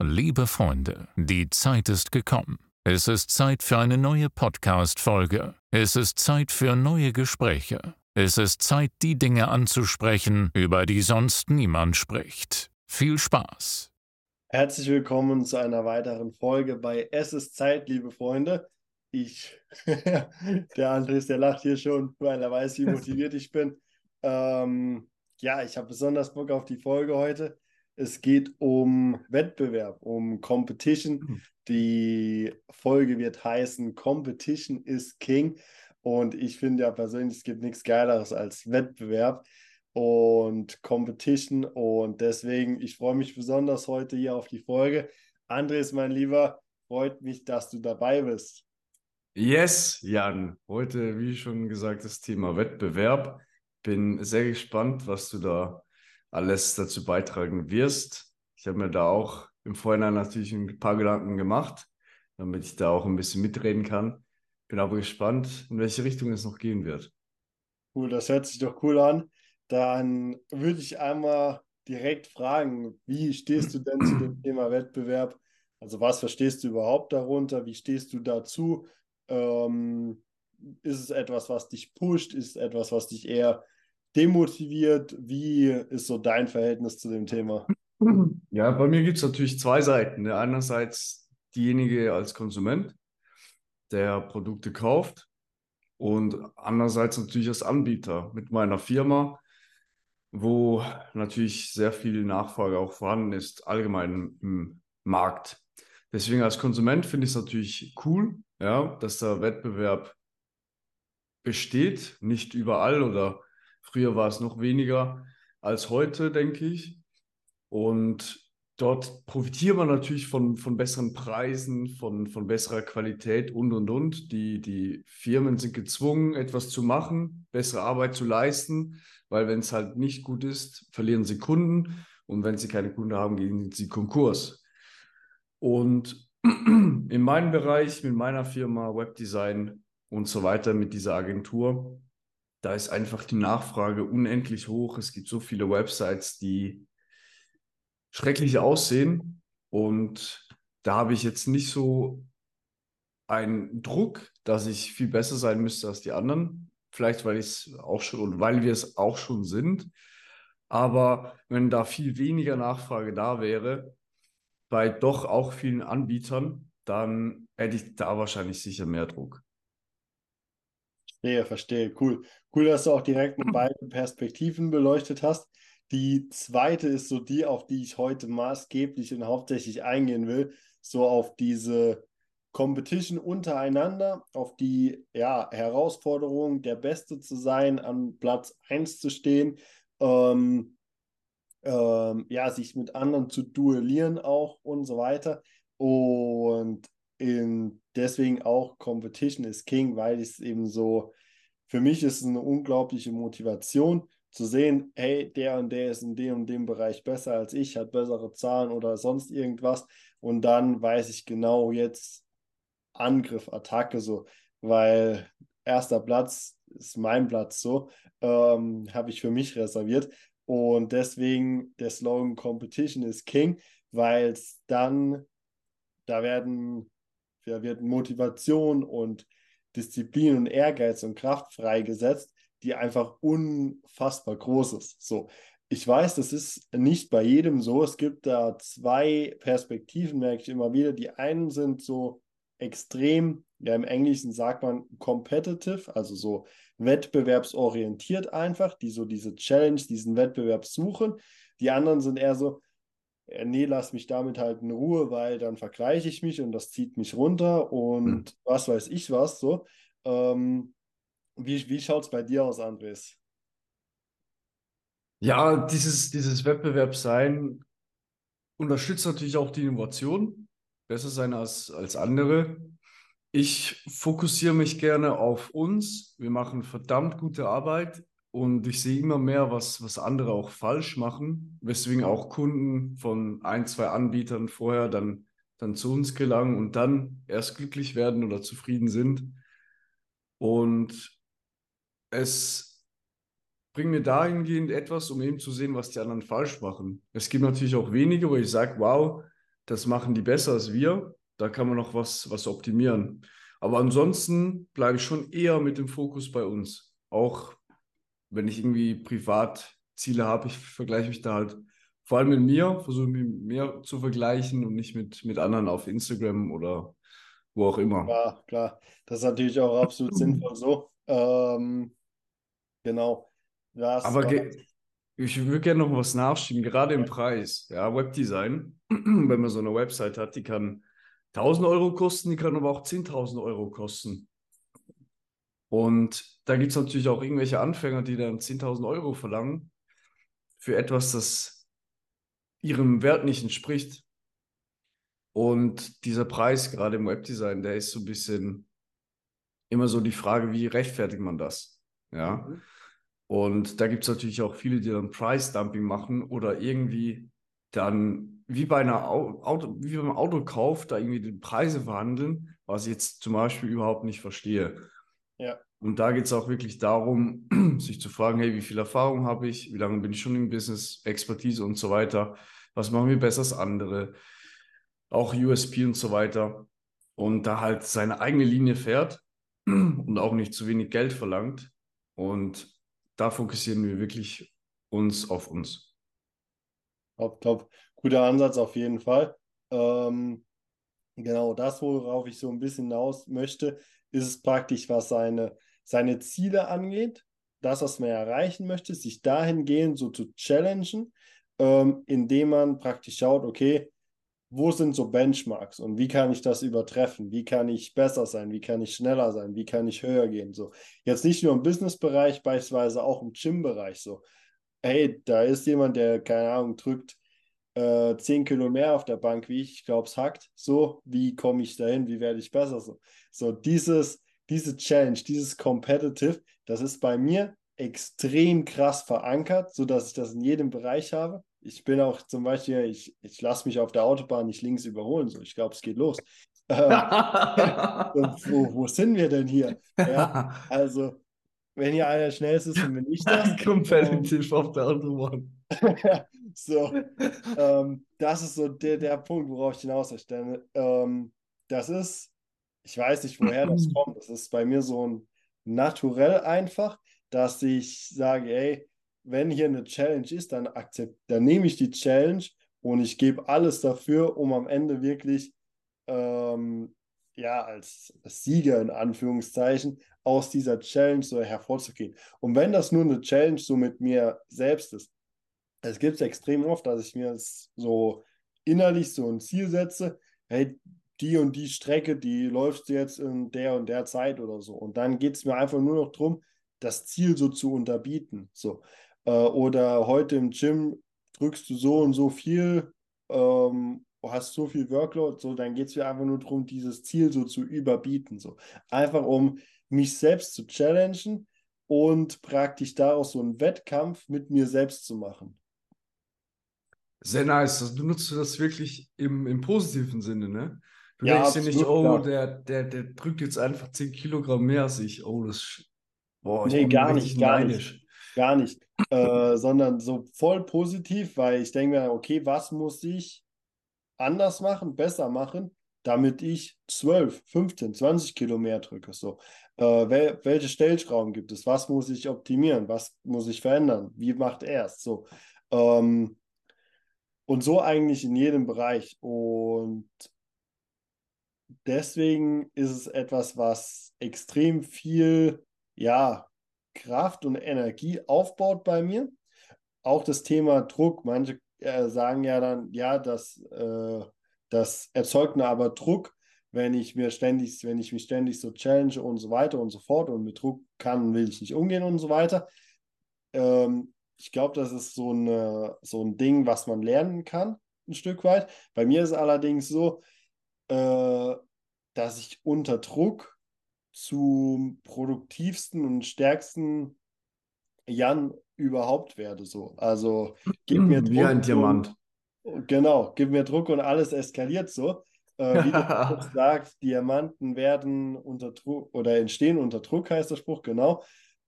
Liebe Freunde, die Zeit ist gekommen. Es ist Zeit für eine neue Podcast-Folge. Es ist Zeit für neue Gespräche. Es ist Zeit, die Dinge anzusprechen, über die sonst niemand spricht. Viel Spaß! Herzlich willkommen zu einer weiteren Folge bei Es ist Zeit, liebe Freunde. Ich, der Andres, der lacht hier schon, weil er weiß, wie motiviert ich bin. Ähm, ja, ich habe besonders Bock auf die Folge heute. Es geht um Wettbewerb, um Competition. Hm. Die Folge wird heißen Competition is King. Und ich finde ja persönlich, es gibt nichts Geileres als Wettbewerb und Competition. Und deswegen, ich freue mich besonders heute hier auf die Folge. Andres, mein Lieber, freut mich, dass du dabei bist. Yes, Jan. Heute, wie schon gesagt, das Thema Wettbewerb. Bin sehr gespannt, was du da alles dazu beitragen wirst. Ich habe mir da auch im Vorhinein natürlich ein paar Gedanken gemacht, damit ich da auch ein bisschen mitreden kann. Bin aber gespannt, in welche Richtung es noch gehen wird. Cool, das hört sich doch cool an. Dann würde ich einmal direkt fragen, wie stehst du denn zu dem Thema Wettbewerb? Also was verstehst du überhaupt darunter? Wie stehst du dazu? Ähm, ist es etwas, was dich pusht? Ist es etwas, was dich eher demotiviert? Wie ist so dein Verhältnis zu dem Thema? Ja, bei mir gibt es natürlich zwei Seiten. Einerseits diejenige als Konsument, der Produkte kauft und andererseits natürlich als Anbieter mit meiner Firma, wo natürlich sehr viel Nachfrage auch vorhanden ist, allgemein im Markt. Deswegen als Konsument finde ich es natürlich cool, ja, dass der Wettbewerb besteht, nicht überall oder Früher war es noch weniger als heute, denke ich. Und dort profitiert man natürlich von, von besseren Preisen, von, von besserer Qualität und, und, und. Die, die Firmen sind gezwungen, etwas zu machen, bessere Arbeit zu leisten, weil wenn es halt nicht gut ist, verlieren sie Kunden und wenn sie keine Kunden haben, gehen sie Konkurs. Und in meinem Bereich, mit meiner Firma Webdesign und so weiter, mit dieser Agentur, da ist einfach die Nachfrage unendlich hoch. Es gibt so viele Websites, die schrecklich aussehen. Und da habe ich jetzt nicht so einen Druck, dass ich viel besser sein müsste als die anderen. Vielleicht, weil ich es auch schon, weil wir es auch schon sind. Aber wenn da viel weniger Nachfrage da wäre, bei doch auch vielen Anbietern, dann hätte ich da wahrscheinlich sicher mehr Druck. Verstehe, verstehe. Cool. Cool, dass du auch direkt mit beiden Perspektiven beleuchtet hast. Die zweite ist so die, auf die ich heute maßgeblich und hauptsächlich eingehen will. So auf diese Competition untereinander, auf die ja, Herausforderung, der Beste zu sein, an Platz 1 zu stehen, ähm, ähm, ja, sich mit anderen zu duellieren auch und so weiter. Und in, deswegen auch Competition is King, weil es eben so, für mich ist es eine unglaubliche Motivation zu sehen, hey, der und der ist in dem und dem Bereich besser als ich, hat bessere Zahlen oder sonst irgendwas. Und dann weiß ich genau jetzt Angriff, Attacke so, weil erster Platz ist mein Platz so, ähm, habe ich für mich reserviert. Und deswegen der Slogan Competition is King, weil es dann, da werden da wird Motivation und Disziplin und Ehrgeiz und Kraft freigesetzt, die einfach unfassbar groß ist. So, ich weiß, das ist nicht bei jedem so. Es gibt da zwei Perspektiven, merke ich immer wieder. Die einen sind so extrem, ja, im Englischen sagt man competitive, also so wettbewerbsorientiert einfach, die so diese Challenge, diesen Wettbewerb suchen. Die anderen sind eher so, nee, lass mich damit halt in Ruhe, weil dann vergleiche ich mich und das zieht mich runter und mhm. was weiß ich was so. Ähm, wie wie schaut es bei dir aus, Andres? Ja, dieses, dieses Wettbewerbssein unterstützt natürlich auch die Innovation, besser sein als, als andere. Ich fokussiere mich gerne auf uns. Wir machen verdammt gute Arbeit. Und ich sehe immer mehr, was, was andere auch falsch machen, weswegen auch Kunden von ein, zwei Anbietern vorher dann, dann zu uns gelangen und dann erst glücklich werden oder zufrieden sind. Und es bringt mir dahingehend etwas, um eben zu sehen, was die anderen falsch machen. Es gibt natürlich auch wenige, wo ich sage, wow, das machen die besser als wir. Da kann man noch was, was optimieren. Aber ansonsten bleibe ich schon eher mit dem Fokus bei uns. Auch wenn ich irgendwie Privatziele habe, ich vergleiche mich da halt vor allem mit mir, versuche mich mit mir zu vergleichen und nicht mit, mit anderen auf Instagram oder wo auch immer. Ja, klar. Das ist natürlich auch absolut sinnvoll so. Ähm, genau. Das, Aber ich würde gerne noch was nachschieben, gerade im Preis. Ja, Webdesign, wenn man so eine Website hat, die kann 1000 Euro kosten, die kann aber auch 10.000 Euro kosten. Und da gibt es natürlich auch irgendwelche Anfänger, die dann 10.000 Euro verlangen für etwas, das ihrem Wert nicht entspricht. Und dieser Preis, gerade im Webdesign, der ist so ein bisschen immer so die Frage, wie rechtfertigt man das? Ja. Mhm. Und da gibt es natürlich auch viele, die dann Price-Dumping machen oder irgendwie dann wie bei einer Auto, wie beim Autokauf da irgendwie die Preise verhandeln, was ich jetzt zum Beispiel überhaupt nicht verstehe. Ja. Und da geht es auch wirklich darum, sich zu fragen, hey, wie viel Erfahrung habe ich, wie lange bin ich schon im Business, Expertise und so weiter, was machen wir besser als andere, auch USP und so weiter. Und da halt seine eigene Linie fährt und auch nicht zu wenig Geld verlangt. Und da fokussieren wir wirklich uns auf uns. Top, top. Guter Ansatz auf jeden Fall. Ähm, genau das, worauf ich so ein bisschen hinaus möchte, ist es praktisch, was seine, seine Ziele angeht, das, was man erreichen möchte, sich dahingehend so zu challengen, ähm, indem man praktisch schaut, okay, wo sind so Benchmarks und wie kann ich das übertreffen? Wie kann ich besser sein? Wie kann ich schneller sein? Wie kann ich höher gehen? So, jetzt nicht nur im Business-Bereich, beispielsweise auch im Gym-Bereich. So, hey, da ist jemand, der, keine Ahnung, drückt äh, 10 Kilo mehr auf der Bank wie ich, ich glaube, es hackt. So, wie komme ich dahin? Wie werde ich besser? So, so dieses, diese Challenge, dieses Competitive, das ist bei mir extrem krass verankert, sodass ich das in jedem Bereich habe ich bin auch zum Beispiel, ich, ich lasse mich auf der Autobahn nicht links überholen. So, ich glaube, es geht los. Ähm, wo, wo sind wir denn hier? Ja, also, wenn hier einer schnellst ist, dann bin ich das. Competitive auf der Autobahn. so, ähm, das ist so der, der Punkt, worauf ich hinaus möchte. Ähm, das ist, ich weiß nicht, woher das kommt. Das ist bei mir so ein naturell einfach, dass ich sage, ey, wenn hier eine Challenge ist, dann, akzept, dann nehme ich die Challenge und ich gebe alles dafür, um am Ende wirklich ähm, ja, als Sieger in Anführungszeichen aus dieser Challenge so hervorzugehen. Und wenn das nur eine Challenge so mit mir selbst ist, es gibt es extrem oft, dass ich mir so innerlich so ein Ziel setze, hey, die und die Strecke, die läufst du jetzt in der und der Zeit oder so. Und dann geht es mir einfach nur noch darum, das Ziel so zu unterbieten. So. Äh, oder heute im Gym drückst du so und so viel, ähm, hast so viel Workload, so, dann geht es mir einfach nur darum, dieses Ziel so zu überbieten. So. Einfach um mich selbst zu challengen und praktisch daraus so einen Wettkampf mit mir selbst zu machen. Sehr nice. Also, du nutzt das wirklich im, im positiven Sinne, ne? Du ja, denkst dir nicht, oh, der, der, der drückt jetzt einfach 10 Kilogramm mehr als ich. Oh, das. Boah, ich nee, gar nicht, gar neidisch. nicht. Gar nicht. äh, sondern so voll positiv, weil ich denke mir, okay, was muss ich anders machen, besser machen, damit ich 12, 15, 20 Kilo mehr drücke. So. Äh, wel welche Stellschrauben gibt es? Was muss ich optimieren? Was muss ich verändern? Wie macht er es? So. Ähm, und so eigentlich in jedem Bereich. Und deswegen ist es etwas, was extrem viel, ja, Kraft und Energie aufbaut bei mir. Auch das Thema Druck. Manche äh, sagen ja dann, ja, das, äh, das erzeugt mir aber Druck, wenn ich mir ständig, wenn ich mich ständig so challenge und so weiter und so fort und mit Druck kann, will ich nicht umgehen und so weiter. Ähm, ich glaube, das ist so, eine, so ein Ding, was man lernen kann, ein Stück weit. Bei mir ist es allerdings so, äh, dass ich unter Druck zum produktivsten und stärksten Jan überhaupt werde. So. Also gib mir Druck. Wie ein Diamant. Und, genau, gib mir Druck und alles eskaliert so. Äh, wie du sagst, Diamanten werden unter Druck oder entstehen unter Druck, heißt der Spruch, genau.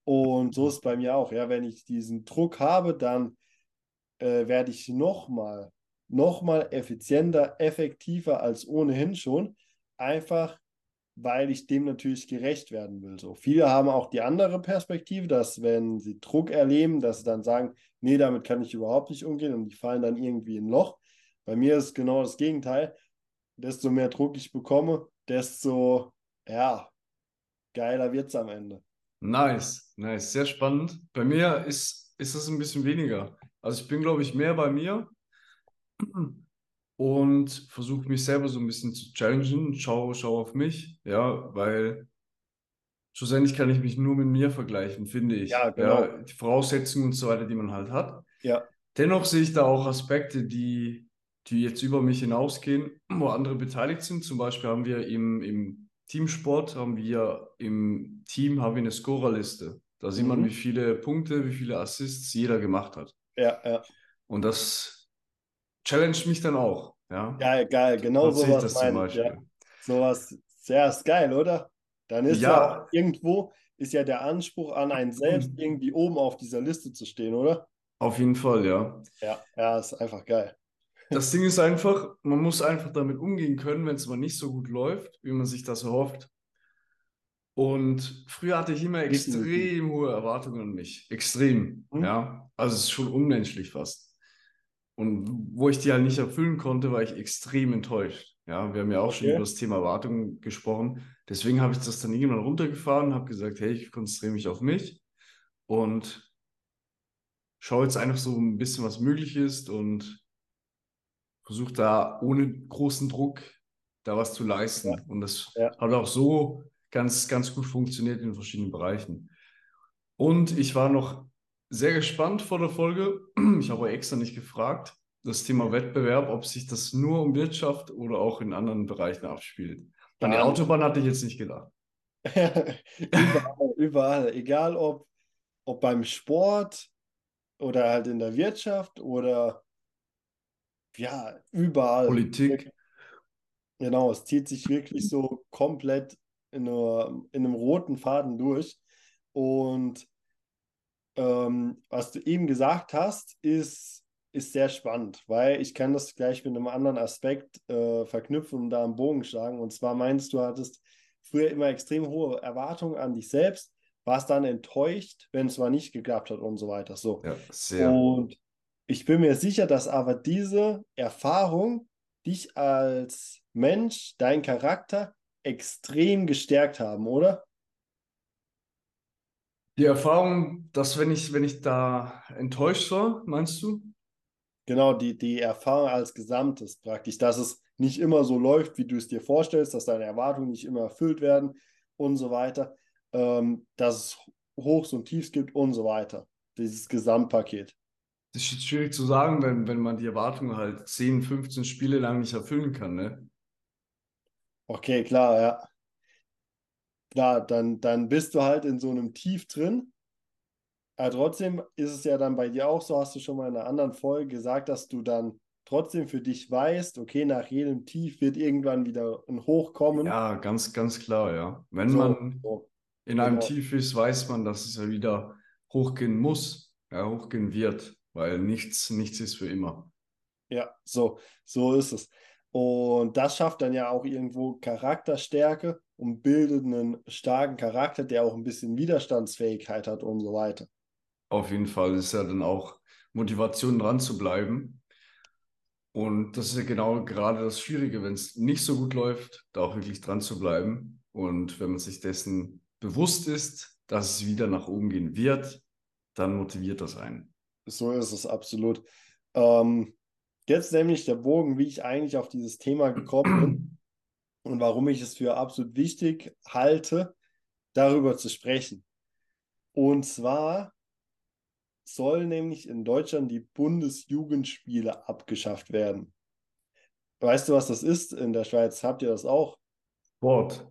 Und so ist es bei mir auch. Ja, wenn ich diesen Druck habe, dann äh, werde ich nochmal nochmal effizienter, effektiver als ohnehin schon. Einfach, weil ich dem natürlich gerecht werden will. So viele haben auch die andere Perspektive, dass wenn sie Druck erleben, dass sie dann sagen, nee, damit kann ich überhaupt nicht umgehen und die fallen dann irgendwie in ein Loch. Bei mir ist genau das Gegenteil. Desto mehr Druck ich bekomme, desto, ja, geiler wird es am Ende. Nice, nice, sehr spannend. Bei mir ist, ist es ein bisschen weniger. Also ich bin, glaube ich, mehr bei mir und versuche mich selber so ein bisschen zu challengen. Schau, schau auf mich, ja, weil schlussendlich kann ich mich nur mit mir vergleichen, finde ich. Ja, genau. Ja, die Voraussetzungen und so weiter, die man halt hat. Ja. Dennoch sehe ich da auch Aspekte, die, die jetzt über mich hinausgehen, wo andere beteiligt sind. Zum Beispiel haben wir im, im Teamsport, haben wir im Team haben wir eine Scorerliste. Da sieht man, Mhm. wie viele Punkte, wie viele Assists jeder gemacht hat. Ja, ja. Und das challenge mich dann auch. Ja, Geil, geil. Genau das zum meine. Ja. Sowas, ja, ist geil, oder? Dann ist ja, Ja. irgendwo ist ja der Anspruch an einen selbst, irgendwie oben auf dieser Liste zu stehen, oder? Auf jeden Fall, ja. Ja, ja, ist einfach geil. Das Ding ist einfach, man muss einfach damit umgehen können, wenn es mal nicht so gut läuft, wie man sich das erhofft. Und früher hatte ich immer extrem hohe Erwartungen an mich. Extrem, Mhm. ja. Also es ist schon unmenschlich fast. Und wo ich die halt nicht erfüllen konnte, war ich extrem enttäuscht. Ja, wir haben ja auch schon Okay. über das Thema Erwartungen gesprochen. Deswegen habe ich das dann irgendwann runtergefahren, habe gesagt, hey, ich konzentriere mich auf mich und schaue jetzt einfach so ein bisschen, was möglich ist und versuche da ohne großen Druck da was zu leisten. Ja. Und das Ja. hat auch so ganz, ganz gut funktioniert in verschiedenen Bereichen. Und ich war noch sehr gespannt vor der Folge. Ich habe extra nicht gefragt, das Thema Wettbewerb, ob sich das nur um Wirtschaft oder auch in anderen Bereichen abspielt. An nicht. Autobahn hatte ich jetzt nicht gedacht. überall, überall. Egal ob, ob beim Sport oder halt in der Wirtschaft oder ja, überall. Politik. Genau, es zieht sich wirklich so komplett in, einer, in einem roten Faden durch. Und ähm, was du eben gesagt hast, ist, ist sehr spannend, weil ich kann das gleich mit einem anderen Aspekt äh, verknüpfen und da einen Bogen schlagen. Und zwar meinst du, hattest früher immer extrem hohe Erwartungen an dich selbst, warst dann enttäuscht, wenn es mal nicht geklappt hat und so weiter. So. Ja, sehr. Und ich bin mir sicher, dass aber diese Erfahrung dich als Mensch, dein Charakter extrem gestärkt haben, oder? Die Erfahrung, dass wenn ich, wenn ich da enttäuscht war, meinst du? Genau, die, die Erfahrung als Gesamtes praktisch, dass es nicht immer so läuft, wie du es dir vorstellst, dass deine Erwartungen nicht immer erfüllt werden und so weiter, ähm, dass es Hochs und Tiefs gibt und so weiter. Dieses Gesamtpaket. Das ist schwierig zu sagen, wenn, wenn man die Erwartungen halt 10, 15 Spiele lang nicht erfüllen kann, ne? Okay, klar, ja. Klar, dann, dann bist du halt in so einem Tief drin. Aber trotzdem ist es ja dann bei dir auch so, hast du schon mal in einer anderen Folge gesagt, dass du dann trotzdem für dich weißt, okay, nach jedem Tief wird irgendwann wieder ein Hoch kommen. Ja, ganz, ganz klar, ja. Wenn So, man so. in einem genau. Tief ist, weiß man, dass es ja wieder hochgehen muss, ja, hochgehen wird, weil nichts, nichts ist für immer. Ja, so, so ist es. Und das schafft dann ja auch irgendwo Charakterstärke und bildet einen starken Charakter, der auch ein bisschen Widerstandsfähigkeit hat und so weiter. Auf jeden Fall ist ja dann auch Motivation dran zu bleiben. Und das ist ja genau gerade das Schwierige, wenn es nicht so gut läuft, da auch wirklich dran zu bleiben. Und wenn man sich dessen bewusst ist, dass es wieder nach oben gehen wird, dann motiviert das einen. So ist es absolut. Ähm, jetzt nämlich der Bogen, wie ich eigentlich auf dieses Thema gekommen bin und warum ich es für absolut wichtig halte, darüber zu sprechen. Und zwar soll nämlich in Deutschland die Bundesjugendspiele abgeschafft werden. Weißt du, was das ist? In der Schweiz habt ihr das auch? Sport.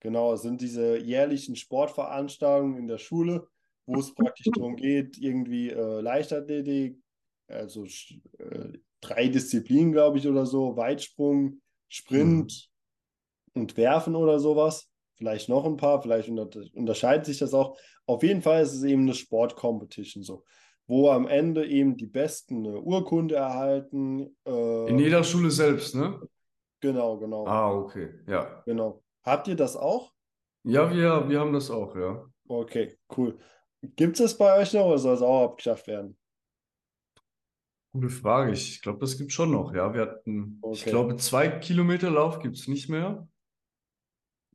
Genau, es sind diese jährlichen Sportveranstaltungen in der Schule, wo es praktisch darum geht, irgendwie äh, Leichtathletik, also äh, drei Disziplinen, glaube ich, oder so, Weitsprung, Sprint und Werfen oder sowas. Vielleicht noch ein paar, vielleicht unter unterscheidet sich das auch. Auf jeden Fall ist es eben eine Sportcompetition so, wo am Ende eben die Besten eine Urkunde erhalten. Äh, In jeder Schule selbst, ne? genau, genau, Ah, okay, ja. genau. Habt ihr das auch? Ja, wir, wir haben das auch, ja. Okay, cool. Gibt es das bei euch noch oder soll es auch abgeschafft werden? Gute Frage. Ich glaube, das gibt schon noch, ja. Wir hatten, ich Okay. glaube, zwei Kilometer Lauf gibt es nicht mehr.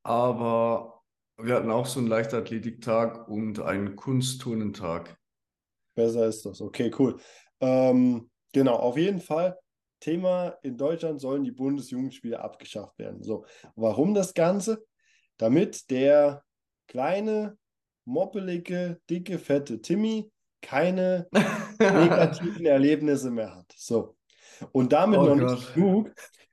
Aber wir hatten auch so einen Leichtathletiktag und einen Kunstturnentag. Besser ist das. Okay, cool. Ähm, genau, auf jeden Fall. Thema in Deutschland sollen die Bundesjugendspiele abgeschafft werden. So, warum das Ganze? Damit der kleine, moppelige, dicke, fette Timmy keine negativen Erlebnisse mehr hat. So. Und damit Oh noch Gott. nicht genug.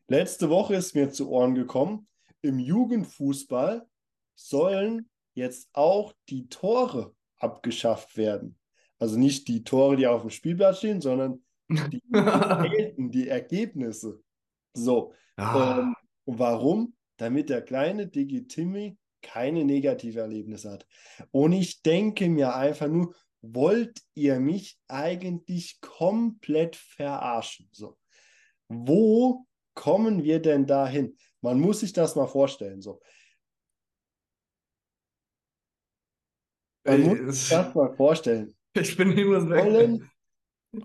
Letzte Woche ist mir zu Ohren gekommen, im Jugendfußball sollen jetzt auch die Tore abgeschafft werden. Also nicht die Tore, die auf dem Spielplatz stehen, sondern die Welten, die Ergebnisse. So. Ah, Ähm, warum? Damit der kleine Digi Timmy keine Negative-Erlebnisse hat. Und ich denke mir einfach nur, wollt ihr mich eigentlich komplett verarschen? So. Wo kommen wir denn dahin? Man muss sich das mal vorstellen. So. Man ey, muss sich das mal vorstellen. ich bin weg. Wollen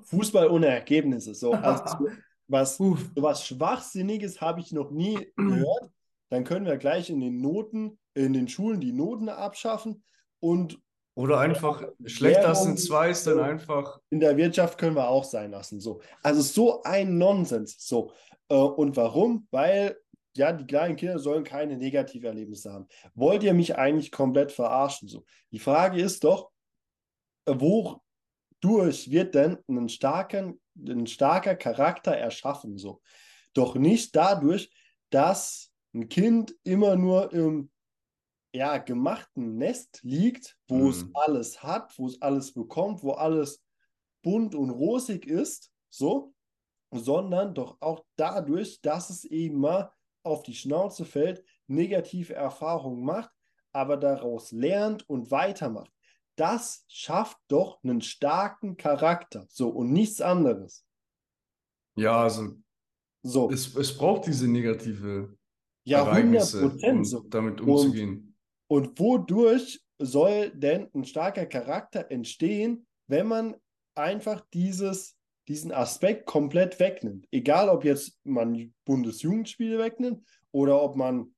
Fußball ohne Ergebnisse. So. Was. So was Schwachsinniges habe ich noch nie gehört. Dann können wir gleich in den Noten, in den Schulen die Noten abschaffen und Oder einfach schlechter ein zwei ist dann einfach. in der Wirtschaft können wir auch sein lassen. So. Also so ein Nonsens. So. Äh, und warum? Weil ja, die kleinen Kinder sollen keine Negativerlebnisse haben. Wollt ihr mich eigentlich komplett verarschen? So. Die Frage ist doch, wodurch wird denn ein starker, ein starker Charakter erschaffen? So. Doch nicht dadurch, dass ein Kind immer nur im ja, gemachten Nest liegt, wo es Mhm. alles hat, wo es alles bekommt, wo alles bunt und rosig ist, so, sondern doch auch dadurch, dass es eben mal auf die Schnauze fällt, negative Erfahrungen macht, aber daraus lernt und weitermacht. Das schafft doch einen starken Charakter, so und nichts anderes. Ja, also So, es, es braucht diese negative ja, 100 Ereignisse, um so. damit Und- umzugehen. Und wodurch soll denn ein starker Charakter entstehen, wenn man einfach dieses, diesen Aspekt komplett wegnimmt? Egal, ob jetzt man Bundesjugendspiele wegnimmt oder ob man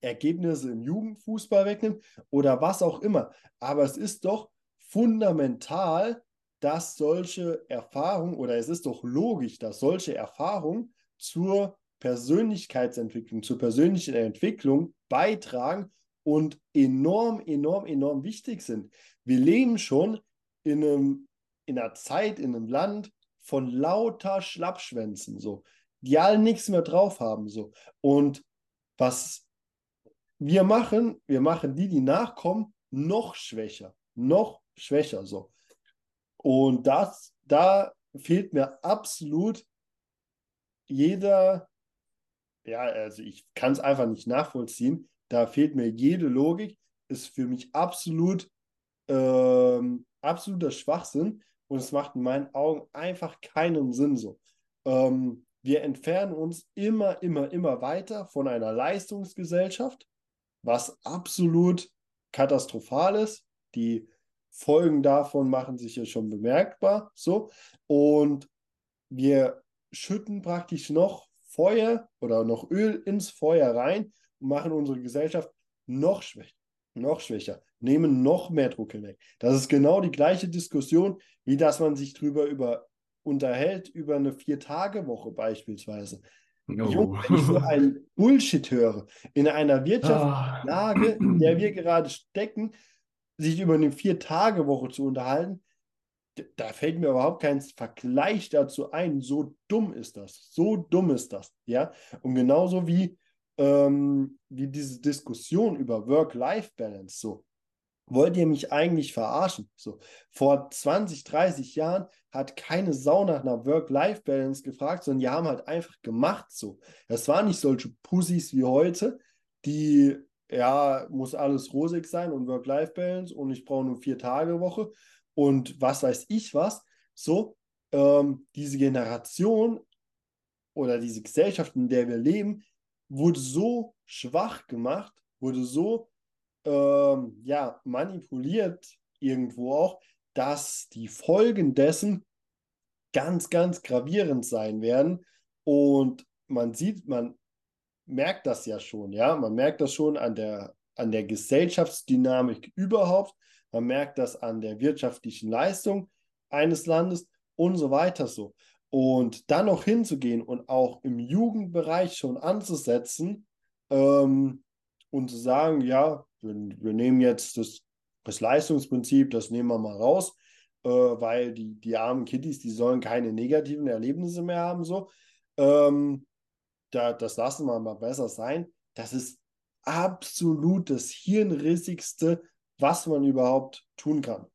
Ergebnisse im Jugendfußball wegnimmt oder was auch immer. Aber es ist doch fundamental, dass solche Erfahrungen oder es ist doch logisch, dass solche Erfahrungen zur Persönlichkeitsentwicklung, zur persönlichen Entwicklung beitragen und enorm, enorm, enorm wichtig sind. Wir leben schon in, einem, in einer Zeit, in einem Land von lauter Schlappschwänzen, so, die alle nichts mehr drauf haben. So. Und was wir machen, wir machen die, die nachkommen, noch schwächer, noch schwächer. So. Und das, da fehlt mir absolut jeder, ja, also ich kann es einfach nicht nachvollziehen. Da fehlt mir jede Logik, ist für mich absolut, ähm, absoluter Schwachsinn und es macht in meinen Augen einfach keinen Sinn so. Ähm, wir entfernen uns immer, immer, immer weiter von einer Leistungsgesellschaft, was absolut katastrophal ist. Die Folgen davon machen sich ja schon bemerkbar. So. Und wir schütten praktisch noch Feuer oder noch Öl ins Feuer rein und machen unsere Gesellschaft noch schwächer, noch schwächer, nehmen noch mehr Druck hinweg. Das ist genau die gleiche Diskussion, wie dass man sich drüber über, unterhält über eine Vier-Tage-Woche beispielsweise. Oh. Junge, wenn ich so einen Bullshit höre, in einer. Wirtschaftslage, in der wir gerade stecken, sich über eine Vier-Tage-Woche zu unterhalten, da fällt mir überhaupt kein Vergleich dazu ein. So dumm ist das. So dumm ist das. Ja. Und genauso wie, ähm, wie diese Diskussion über Work-Life-Balance. So. Wollt ihr mich eigentlich verarschen? So. Vor 20, 30 Jahren hat keine Sau nach einer Work-Life-Balance gefragt, sondern die haben halt einfach gemacht so. Das waren nicht solche Pussys wie heute, die, ja, muss alles rosig sein und Work-Life-Balance und ich brauche nur vier Tage Woche und was weiß ich was, so, ähm, diese Generation oder diese Gesellschaft, in der wir leben, wurde so schwach gemacht, wurde so ähm, ja, manipuliert irgendwo auch, dass die Folgen dessen ganz, ganz gravierend sein werden. Und man sieht, man merkt das ja schon, ja, man merkt das schon an der, an der Gesellschaftsdynamik überhaupt, man merkt das an der wirtschaftlichen Leistung eines Landes und so weiter so. Und dann noch hinzugehen und auch im Jugendbereich schon anzusetzen ähm, und zu sagen, ja, wir, wir nehmen jetzt das, das Leistungsprinzip, das nehmen wir mal raus, äh, weil die, die armen Kiddies, die sollen keine negativen Erlebnisse mehr haben, so. Ähm, da, das lassen wir mal besser sein. Das ist absolut das Hirnrissigste, was man überhaupt tun kann.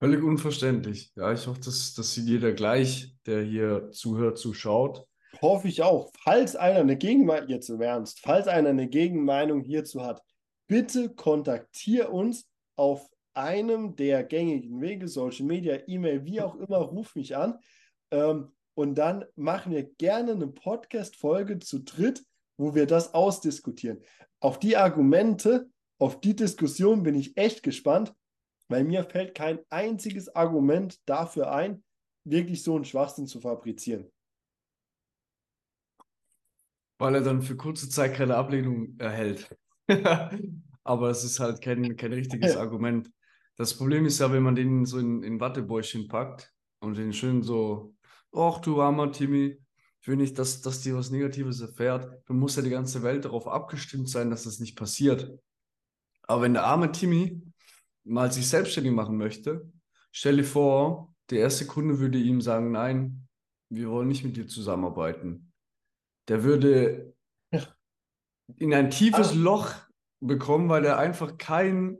Völlig unverständlich. Ja, ich hoffe, dass das sieht jeder gleich, der hier zuhört, zuschaut. Hoffe ich auch. Falls einer eine Gegenmeinung, jetzt im Ernst, falls einer eine Gegenmeinung hierzu hat, bitte kontaktiere uns auf einem der gängigen Wege, Social Media, E-Mail, wie auch immer, ruf mich an. Ähm, und dann machen wir gerne eine Podcast-Folge zu dritt, wo wir das ausdiskutieren. Auf die Argumente, auf die Diskussion bin ich echt gespannt, weil mir fällt kein einziges Argument dafür ein, wirklich so einen Schwachsinn zu fabrizieren. Weil er dann für kurze Zeit keine Ablehnung erhält. Aber es ist halt kein, kein richtiges Argument. Das Problem ist ja, wenn man den so in, in Wattebäuschen packt und den schön so, ach du armer Timmy, ich will nicht, dass, dass dir was Negatives erfährt, dann muss ja die ganze Welt darauf abgestimmt sein, dass das nicht passiert. Aber wenn der arme Timmy mal sich selbstständig machen möchte, stell dir vor, der erste Kunde würde ihm sagen, nein, wir wollen nicht mit dir zusammenarbeiten. Der würde in ein tiefes ah. Loch bekommen, weil er einfach kein,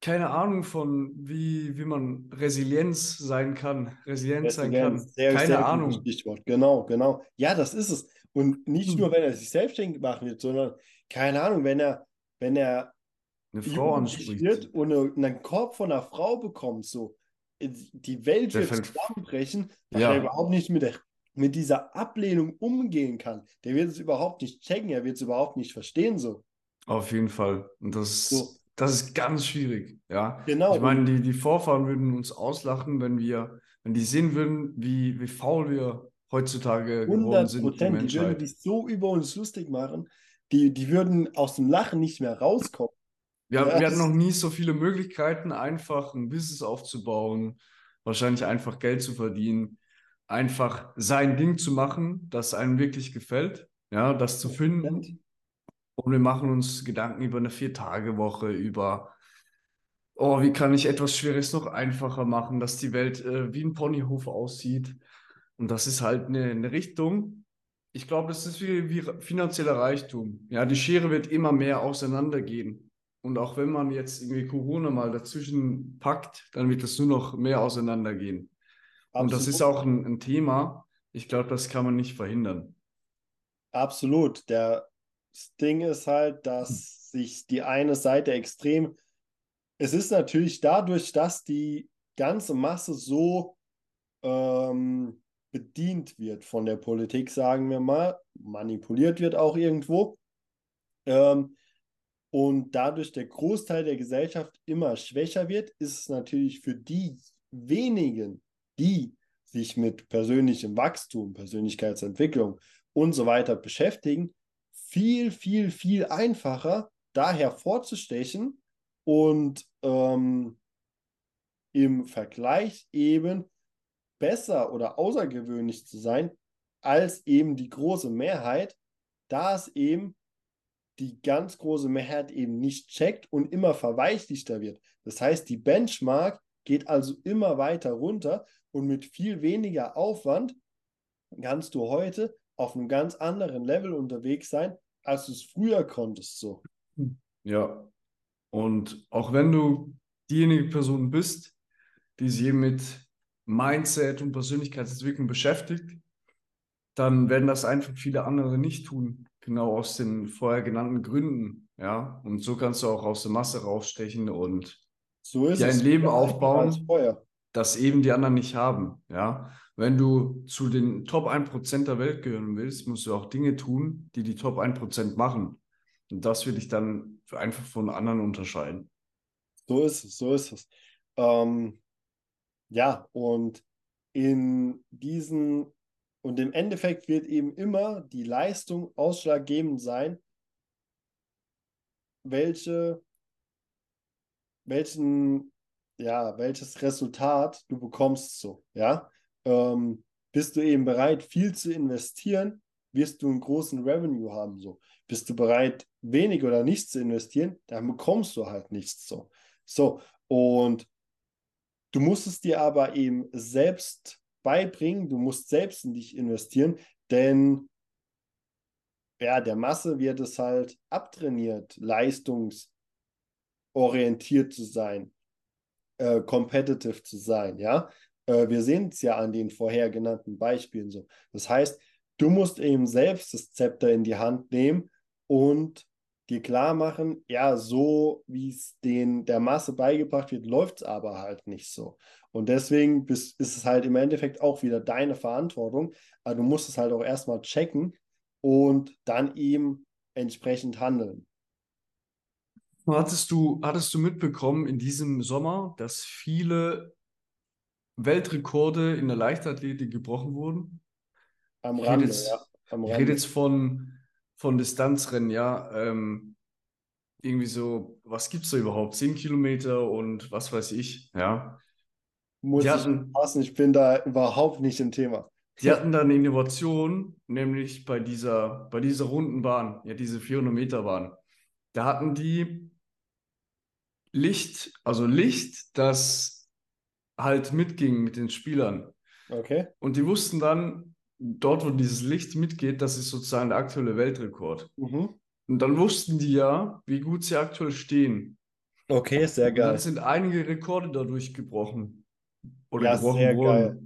keine Ahnung von, wie, wie man Resilienz sein kann, resilient sein kann. Sehr, keine sehr Ahnung. Stichwort. Genau, genau. Ja, das ist es. Und nicht hm. nur, wenn er sich selbstständig machen wird, sondern, keine Ahnung, wenn er, wenn er eine Frau anspricht und einen Korb von einer Frau bekommt, so die Welt wird zusammenbrechen, weil ja. er überhaupt nicht mit, der, mit dieser Ablehnung umgehen kann. Der wird es überhaupt nicht checken, er wird es überhaupt nicht verstehen, so. Auf jeden Fall. Und das, so. das ist ganz schwierig, ja. Genau. Ich meine, die, die Vorfahren würden uns auslachen, wenn wir, wenn die sehen würden, wie, wie faul wir heutzutage geworden sind. Die, die würden sich so über uns lustig machen, die, die würden aus dem Lachen nicht mehr rauskommen. Wir, ja, wir hatten noch nie so viele Möglichkeiten, einfach ein Business aufzubauen, wahrscheinlich einfach Geld zu verdienen, einfach sein Ding zu machen, das einem wirklich gefällt, ja, das zu finden. Und wir machen uns Gedanken über eine Vier-Tage-Woche, über, oh, wie kann ich etwas Schweres noch einfacher machen, dass die Welt äh, wie ein Ponyhof aussieht. Und das ist halt eine, eine Richtung. Ich glaube, das ist wie, wie finanzieller Reichtum. Ja, die Schere wird immer mehr auseinandergehen. Und auch wenn man jetzt irgendwie Corona mal dazwischen packt, dann wird es nur noch mehr auseinandergehen. Absolut. Und das ist auch ein, ein Thema. Ich glaube, das kann man nicht verhindern. Absolut. Der, das Ding ist halt, dass hm. sich die eine Seite extrem. Es ist natürlich dadurch, dass die ganze Masse so ähm, bedient wird von der Politik, sagen wir mal, manipuliert wird auch irgendwo. Ähm, und dadurch der Großteil der Gesellschaft immer schwächer wird, ist es natürlich für die wenigen, die sich mit persönlichem Wachstum, Persönlichkeitsentwicklung und so weiter beschäftigen, viel, viel, viel einfacher, da hervorzustechen und ähm, im Vergleich eben besser oder außergewöhnlich zu sein als eben die große Mehrheit, da es eben die ganz große Mehrheit eben nicht checkt und immer verweichlichter wird. Das heißt, die Benchmark geht also immer weiter runter und mit viel weniger Aufwand kannst du heute auf einem ganz anderen Level unterwegs sein, als du es früher konntest. So. Ja. Und auch wenn du diejenige Person bist, die sich mit Mindset und Persönlichkeitsentwicklung beschäftigt, dann werden das einfach viele andere nicht tun. Genau aus den vorher genannten Gründen. Ja, und so kannst du auch aus der Masse rausstechen und so dir ein Leben aufbauen. Das eben die anderen nicht haben. Ja? Wenn du zu den Top 1% der Welt gehören willst, musst du auch Dinge tun, die die Top 1% machen. Und das will dich dann einfach von anderen unterscheiden. So ist es, so ist es. Ähm, ja, und in diesen, und im Endeffekt wird eben immer die Leistung ausschlaggebend sein, welche, welchen, ja, welches Resultat du bekommst so, ja. Ähm, bist du eben bereit, viel zu investieren, wirst du einen großen Revenue haben, so. Bist du bereit, wenig oder nichts zu investieren, dann bekommst du halt nichts so. So, und du musst es dir aber eben selbst beibringen, du musst selbst in dich investieren, denn ja, der Masse wird es halt abtrainiert, leistungsorientiert zu sein, äh, competitive zu sein, ja. Äh, wir sehen es ja an den vorher genannten Beispielen so. Das heißt, du musst eben selbst das Zepter in die Hand nehmen und dir klar machen, ja, so wie es den der Masse beigebracht wird, läuft es aber halt nicht so. Und deswegen bist, ist es halt im Endeffekt auch wieder deine Verantwortung. Aber du musst es halt auch erstmal checken, und dann eben entsprechend handeln. Hattest du, hattest du mitbekommen in diesem Sommer, dass viele Weltrekorde in der Leichtathletik gebrochen wurden? Am ich Rande, jetzt, ja. Am ich rede jetzt von, von Distanzrennen, ja. Ähm, irgendwie so, was gibt es da überhaupt? Zehn Kilometer und was weiß ich, ja. Muss Die ich passen, ich bin da überhaupt nicht im Thema. Die hatten dann eine Innovation, nämlich bei dieser, bei dieser runden Bahn, ja, diese 400 Meter Bahn. Da hatten die Licht, also Licht, das halt mitging mit den Spielern. Okay. Und die wussten dann, dort, wo dieses Licht mitgeht, das ist sozusagen der aktuelle Weltrekord. Mhm. Und dann wussten die ja, wie gut sie aktuell stehen. Okay, sehr geil. Und dann sind einige Rekorde dadurch gebrochen. Oder ja, gebrochen sehr worden. Geil.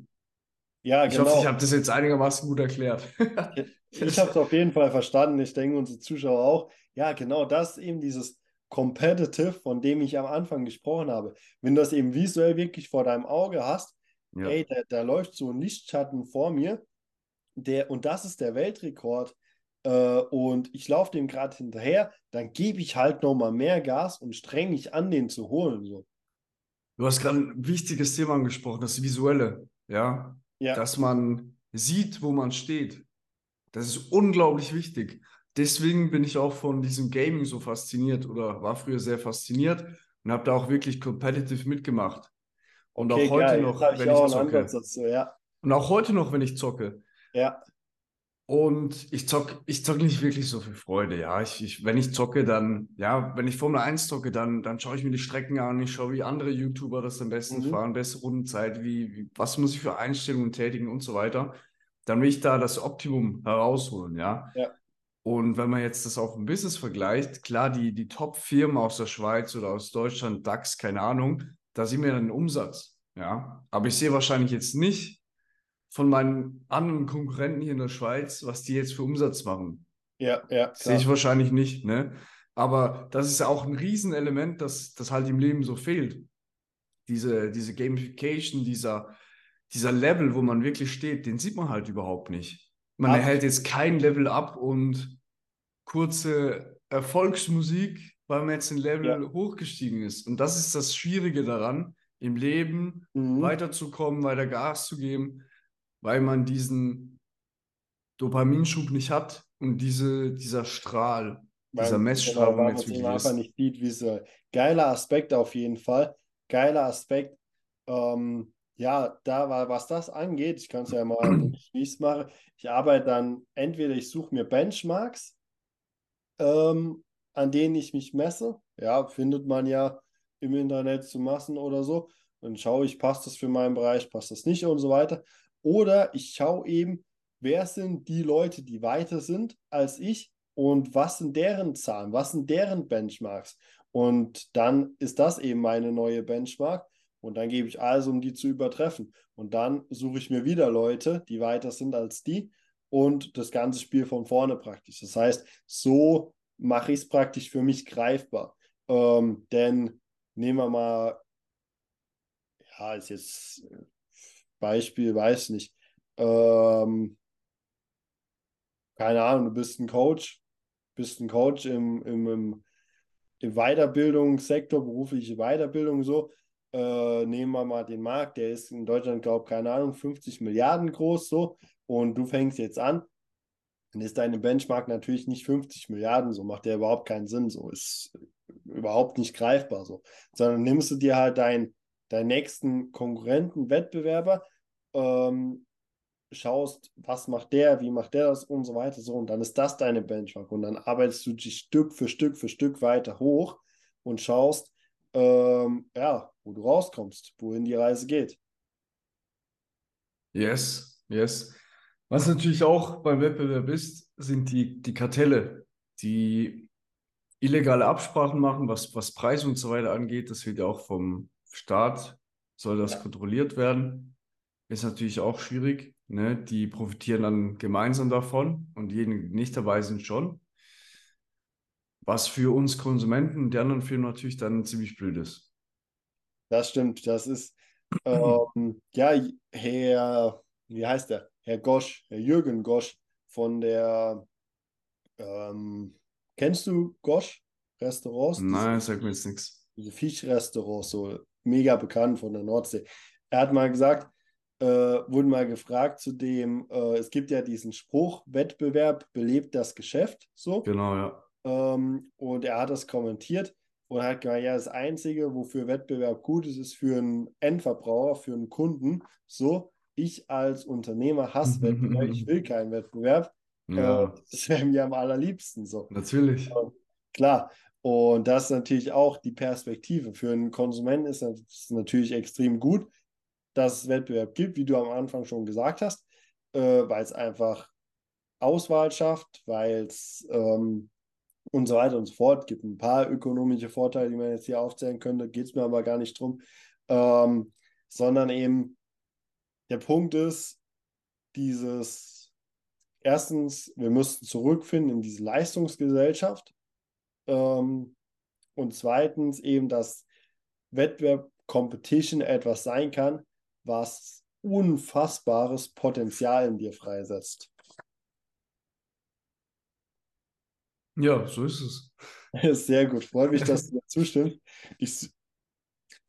Ja, ich genau. hoffe, ich habe das jetzt einigermaßen gut erklärt. ich habe es auf jeden Fall verstanden. Ich denke, unsere Zuschauer auch. Ja, genau das eben dieses Competitive, von dem ich am Anfang gesprochen habe. Wenn du das eben visuell wirklich vor deinem Auge hast, ja. ey, da, da läuft so ein Lichtschatten vor mir, der, und das ist der Weltrekord. Äh, und ich laufe dem gerade hinterher, dann gebe ich halt nochmal mehr Gas und streng mich an, den zu holen. So. Du hast gerade ein wichtiges Thema angesprochen, das Visuelle. Ja, ja. dass man sieht, wo man steht. Das ist unglaublich wichtig. Deswegen bin ich auch von diesem Gaming so fasziniert oder war früher sehr fasziniert und habe da auch wirklich competitive mitgemacht. Und okay, auch heute geil. noch, wenn ich, ich zocke. Dazu, ja. Und auch heute noch, wenn ich zocke. Ja. Und ich zock, ich zock nicht wirklich so viel Freude, ja. Ich, ich, wenn ich zocke, dann, ja, wenn ich Formel 1 zocke, dann, dann schaue ich mir die Strecken an, ich schaue, wie andere YouTuber das am besten mhm. fahren, bessere Rundenzeit, wie, wie, was muss ich für Einstellungen tätigen und so weiter. Dann will ich da das Optimum herausholen, ja. ja. Und wenn man jetzt das auf ein Business vergleicht, klar, die, die Top-Firmen aus der Schweiz oder aus Deutschland, DAX, keine Ahnung, da sehen wir dann den Umsatz, ja. Aber ich sehe wahrscheinlich jetzt nicht von meinen anderen Konkurrenten hier in der Schweiz, was die jetzt für Umsatz machen. Ja, ja. Sehe ich wahrscheinlich nicht, ne? Aber das ist ja auch ein Riesenelement, das, das halt im Leben so fehlt. Diese, diese Gamification, dieser, dieser Level, wo man wirklich steht, den sieht man halt überhaupt nicht. Man ab. erhält jetzt kein Level ab und kurze Erfolgsmusik, weil man jetzt ein Level ja. hochgestiegen ist. Und das ist das Schwierige daran, im Leben mhm. weiterzukommen, weiter Gas zu geben weil man diesen Dopaminschub nicht hat und diese, dieser Strahl, weil, dieser Messstrahl, genau, weil man es einfach nicht sieht, wie so geiler Aspekt auf jeden Fall. Geiler Aspekt. Ähm, ja, da war, was das angeht, ich kann es ja mal, wenn ich es mache, ich arbeite dann, entweder ich suche mir Benchmarks, ähm, an denen ich mich messe. Ja, findet man ja im Internet zu Massen oder so. Dann schaue ich, passt das für meinen Bereich, passt das nicht und so weiter. Oder ich schaue eben, wer sind die Leute, die weiter sind als ich und was sind deren Zahlen, was sind deren Benchmarks. Und dann ist das eben meine neue Benchmark. Und dann gebe ich alles, um die zu übertreffen. Und dann suche ich mir wieder Leute, die weiter sind als die und das ganze Spiel von vorne praktisch. Das heißt, so mache ich es praktisch für mich greifbar. Ähm, denn nehmen wir mal ja, ist jetzt Beispiel, weiß nicht. Ähm, keine Ahnung, du bist ein Coach, bist ein Coach im, im, im, im Weiterbildungssektor, berufliche Weiterbildung so. Äh, nehmen wir mal den Markt, der ist in Deutschland, glaube ich, keine Ahnung, 50 Milliarden groß so. Und du fängst jetzt an, dann ist deine Benchmark natürlich nicht 50 Milliarden, so macht der überhaupt keinen Sinn, so ist überhaupt nicht greifbar so, sondern nimmst du dir halt deinen dein nächsten Konkurrenten, Wettbewerber, ähm, schaust, was macht der, wie macht der das und so weiter, so. Und dann ist das deine Benchmark. Und dann arbeitest du dich Stück für Stück für Stück weiter hoch und schaust, ähm, ja, wo du rauskommst, wohin die Reise geht. Yes, yes. Was natürlich auch beim Wettbewerb ist, sind die, die Kartelle, die illegale Absprachen machen, was, was Preis und so weiter angeht. Das wird ja auch vom Staat, soll das ja. kontrolliert werden. Ist natürlich auch schwierig. Ne? Die profitieren dann gemeinsam davon und diejenigen, die nicht dabei sind, schon. Was für uns Konsumenten und die anderen Firmen natürlich dann ziemlich blöd ist. Das stimmt. Das ist, ähm, ja, Herr, wie heißt der? Herr Gosch, Herr Jürgen Gosch von der, ähm, kennst du Gosch Restaurants? Nein, sagt mir jetzt nichts. Diese Fischrestaurants, so mega bekannt von der Nordsee. Er hat mal gesagt, äh, wurden mal gefragt zu dem, äh, es gibt ja diesen Spruch, Wettbewerb belebt das Geschäft, so. Genau, ja. Ähm, und er hat das kommentiert und hat gesagt, ja, das Einzige, wofür Wettbewerb gut ist, ist für einen Endverbraucher, für einen Kunden. So, ich als Unternehmer hasse Wettbewerb, ich will keinen Wettbewerb. Ja. Äh, das wäre mir am allerliebsten so. Natürlich. Äh, klar. Und das ist natürlich auch die Perspektive. Für einen Konsumenten ist es natürlich extrem gut, dass es Wettbewerb gibt, wie du am Anfang schon gesagt hast, äh, weil es einfach Auswahl schafft, weil es ähm, und so weiter und so fort. Gibt ein paar ökonomische Vorteile, die man jetzt hier aufzählen könnte, geht es mir aber gar nicht drum, ähm, sondern eben der Punkt ist, dieses, erstens, wir müssten zurückfinden in diese Leistungsgesellschaft ähm, und zweitens eben, dass Wettbewerb, Competition etwas sein kann, was unfassbares Potenzial in dir freisetzt. Ja, so ist es. Sehr gut. Freut mich, dass du dazu stimmst. Ich,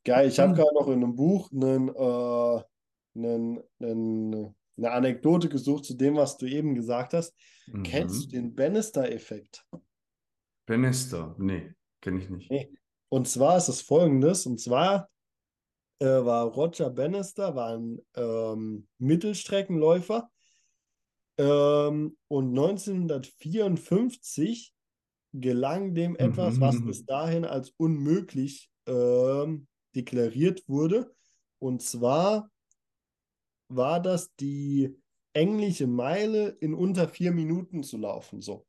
geil, ich habe hm. gerade noch in einem Buch einen, äh, einen, einen, eine Anekdote gesucht zu dem, was du eben gesagt hast. Mhm. Kennst du den Bannister-Effekt? Bannister? Nee, kenne ich nicht. Nee. Und zwar ist es folgendes: Und zwar äh, war Roger Bannister war ein ähm, Mittelstreckenläufer. Ähm, und 1954 gelang dem etwas, was mhm. bis dahin als unmöglich ähm, deklariert wurde. Und zwar war das die englische Meile in unter vier Minuten zu laufen. So.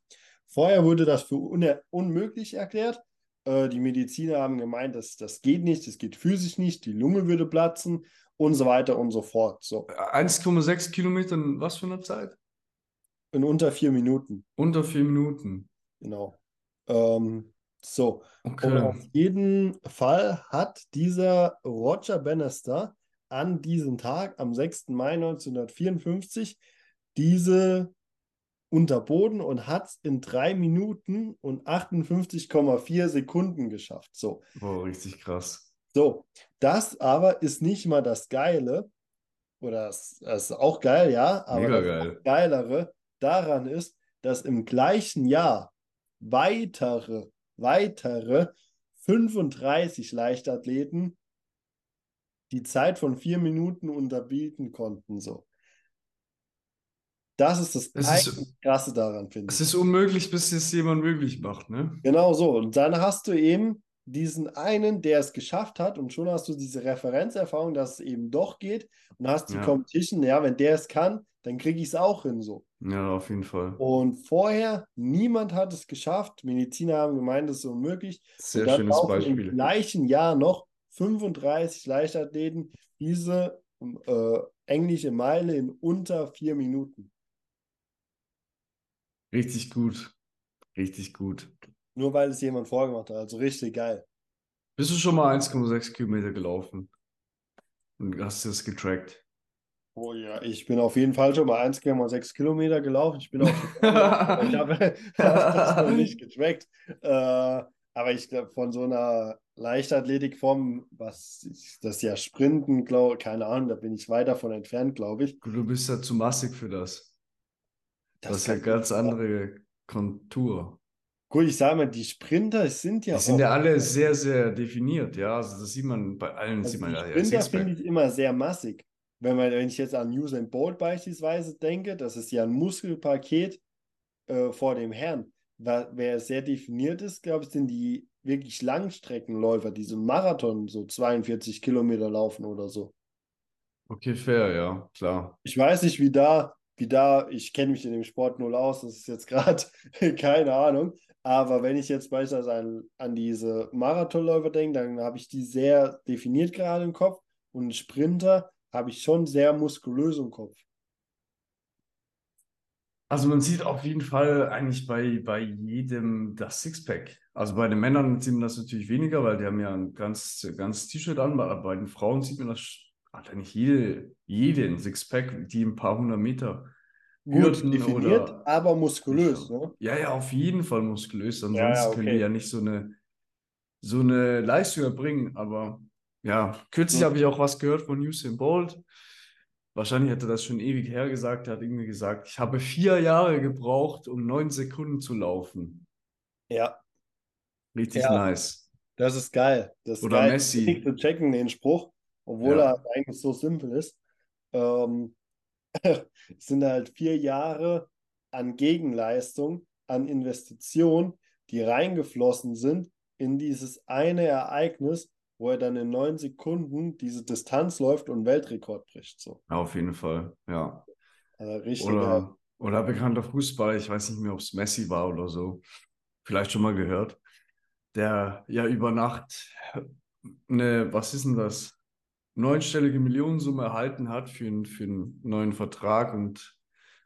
Vorher wurde das für un unmöglich erklärt. Äh, die Mediziner haben gemeint, dass das geht nicht, das geht physisch nicht, die Lunge würde platzen und so weiter und so fort. So. 1,6 Kilometer in was für einer Zeit? In unter vier Minuten. Unter vier Minuten. Genau. Ähm, so. Okay. Und auf jeden Fall hat dieser Roger Bannister an diesem Tag, am 6. Mai 1954, diese unterboten und hat es in drei Minuten und 58,4 Sekunden geschafft. So. Oh, richtig krass. So, das aber ist nicht mal das Geile, oder das, das ist auch geil, ja, aber Mega das geil. Geilere daran ist, dass im gleichen Jahr weitere, weitere 35 Leichtathleten die Zeit von vier Minuten unterbieten konnten. So. Das ist das es ist, Krasse daran, finde ich. Es ist unmöglich, bis es jemand möglich macht, ne? Genau so. Und dann hast du eben diesen einen, der es geschafft hat, und schon hast du diese Referenzerfahrung, dass es eben doch geht, und hast die ja. Competition, ja, wenn der es kann, dann kriege ich es auch hin, so. Ja, auf jeden Fall. Und vorher, niemand hat es geschafft. Mediziner haben gemeint, es ist unmöglich. Sehr schönes Beispiel. Im gleichen Jahr noch 35 Leichtathleten diese äh, englische Meile in unter vier Minuten. Richtig gut. Richtig gut. Nur weil es jemand vorgemacht hat. Also richtig geil. Bist du schon mal 1,6 Kilometer gelaufen? Und hast du das getrackt? Oh ja, ich bin auf jeden Fall schon mal 1,6 Kilometer gelaufen. Ich bin auch, ich habe das noch nicht getrackt. Äh, aber ich glaube, von so einer Leichtathletikform, was ich, das ja Sprinten, glaube keine Ahnung, da bin ich weit davon entfernt, glaube ich. Du bist ja zu massig für das. Das, Das ist ja ganz andere Kontur. Gut, ich sage mal, die Sprinter sind ja Die sind ja alle sehr, sehr definiert, ja. Also das sieht man bei allen, Also sieht man die ja, Sprinter finde ich immer sehr massig. Wenn, man, wenn ich jetzt an Usain Bolt beispielsweise denke, das ist ja ein Muskelpaket äh, vor dem Herrn. Wer sehr definiert ist, glaube ich, sind die wirklich Langstreckenläufer, die so Marathon so 42 Kilometer laufen oder so. Okay, fair, ja, klar. Ich weiß nicht, wie da, wie da, ich kenne mich in dem Sport null aus, das ist jetzt gerade keine Ahnung. Aber wenn ich jetzt beispielsweise an, an diese Marathonläufer denke, dann habe ich die sehr definiert gerade im Kopf. Und Sprinter habe ich schon sehr muskulös im Kopf. Also man sieht auf jeden Fall eigentlich bei, bei jedem das Sixpack. Also bei den Männern sieht man das natürlich weniger, weil die haben ja ein ganz, ganz T-Shirt an. Bei, bei den Frauen sieht man das, hat eigentlich jede, jede ein Sixpack, die ein paar hundert Meter Gut definiert, oder- aber muskulös. Ne? Ja, ja, auf jeden Fall muskulös. Ansonsten Ja, ja, können okay. die ja nicht so eine, so eine Leistung erbringen. Aber ja, kürzlich Ja. habe ich auch was gehört von Usain Bolt. Wahrscheinlich hat er das schon ewig her gesagt. Er hat irgendwie gesagt, ich habe vier Jahre gebraucht, um neun Sekunden zu laufen. Ja, Richtig Ja. nice. das ist geil. Das ist Oder geil, Messi. nicht zu checken, den Spruch, obwohl Ja. er eigentlich so simpel ist. Ähm, es sind halt vier Jahre an Gegenleistung, an Investition, die reingeflossen sind in dieses eine Ereignis, wo er dann in neun Sekunden diese Distanz läuft und Weltrekord bricht. So. Ja, auf jeden Fall, ja. Also richtig. Oder, oder bekannter Fußballer, ich weiß nicht mehr, ob es Messi war oder so. Vielleicht schon mal gehört. Der ja über Nacht eine, was ist denn das? Neunstellige Millionensumme erhalten hat für, einen- für einen neuen Vertrag und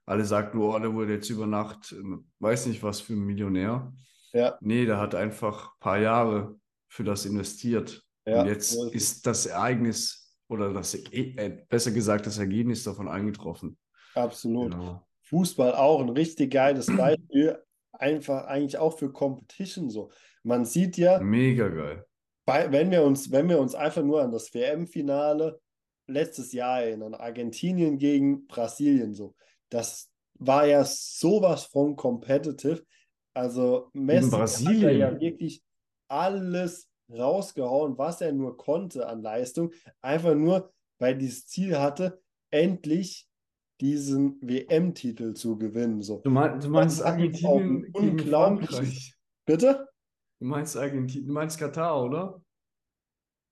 alle sagten, oh, der wurde jetzt über Nacht, ähm, weiß nicht was für ein Millionär. Ja, Nee, der hat einfach ein paar Jahre für das investiert. Ja. Und jetzt so ist ist das Ereignis oder das, äh, besser gesagt, das Ergebnis davon eingetroffen. absolut. Genau. Fußball auch ein richtig geiles Beispiel, einfach eigentlich auch für Competition so. Man sieht ja, Mega geil. bei, wenn wir uns, wenn wir uns einfach nur an das WM-Finale letztes Jahr erinnern, Argentinien gegen Brasilien so, das war ja sowas von competitive. Also Messi hat ja wirklich alles rausgehauen, was er nur konnte an Leistung, einfach nur, weil dieses Ziel hatte, endlich diesen WM-Titel zu gewinnen. So. Du, mein, du meinst Argentinien Frankreich. Bitte? Du meinst Argentinien, du meinst Katar, oder?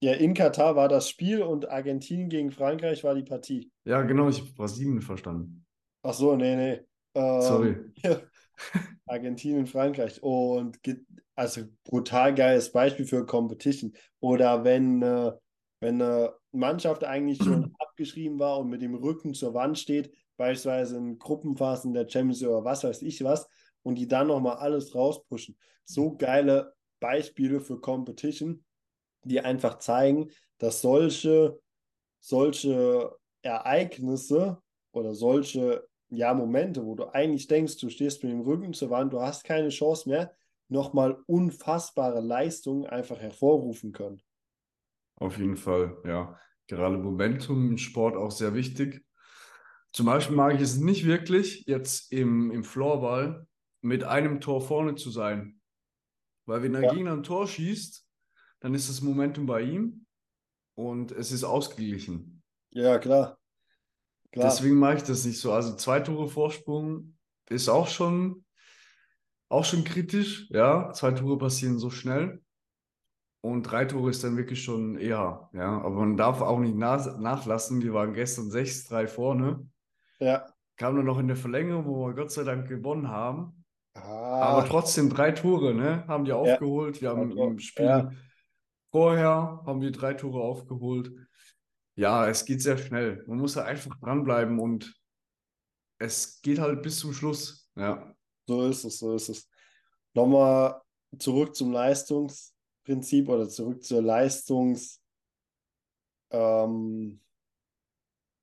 Ja, in Katar war das Spiel und Argentinien gegen Frankreich war die Partie. Ja, genau, ich habe Brasilien verstanden. Ach so, nee, nee. Ähm, Sorry. Argentinien, Frankreich. Und also brutal geiles Beispiel für Competition. Oder wenn, äh, wenn eine Mannschaft eigentlich schon abgeschrieben war und mit dem Rücken zur Wand steht, beispielsweise in Gruppenphasen der Champions League oder was weiß ich was, und die dann nochmal alles rauspushen. So geile Beispiele für Competition, die einfach zeigen, dass solche, solche Ereignisse oder solche ja, Momente, wo du eigentlich denkst, du stehst mit dem Rücken zur Wand, du hast keine Chance mehr, nochmal unfassbare Leistungen einfach hervorrufen können. Auf jeden Fall, ja. Gerade Momentum im Sport auch sehr wichtig. Zum Beispiel mag ich es nicht wirklich, jetzt im, im Floorball mit einem Tor vorne zu sein. Weil wenn der Ja. Gegner ein Tor schießt, dann ist das Momentum bei ihm und es ist ausgeglichen. Ja, klar. Klar. Deswegen mag ich das nicht so. Also zwei Tore Vorsprung ist auch schon, auch schon kritisch. Ja, zwei Tore passieren so schnell. Und drei Tore ist dann wirklich schon eher. Ja, aber man darf auch nicht nach, nachlassen. Wir waren gestern 6-3 vorne. Ja. Kam dann noch in der Verlängerung, wo wir Gott sei Dank gewonnen haben. Ah, Aber trotzdem drei Tore, ne? Haben die aufgeholt. Wir haben Ja, im Spiel ja. vorher haben wir drei Tore aufgeholt. Ja, es geht sehr schnell. Man muss da einfach dranbleiben und es geht halt bis zum Schluss. Ja, so ist es, so ist es. Nochmal zurück zum Leistungsprinzip oder zurück zur Leistungs, ähm,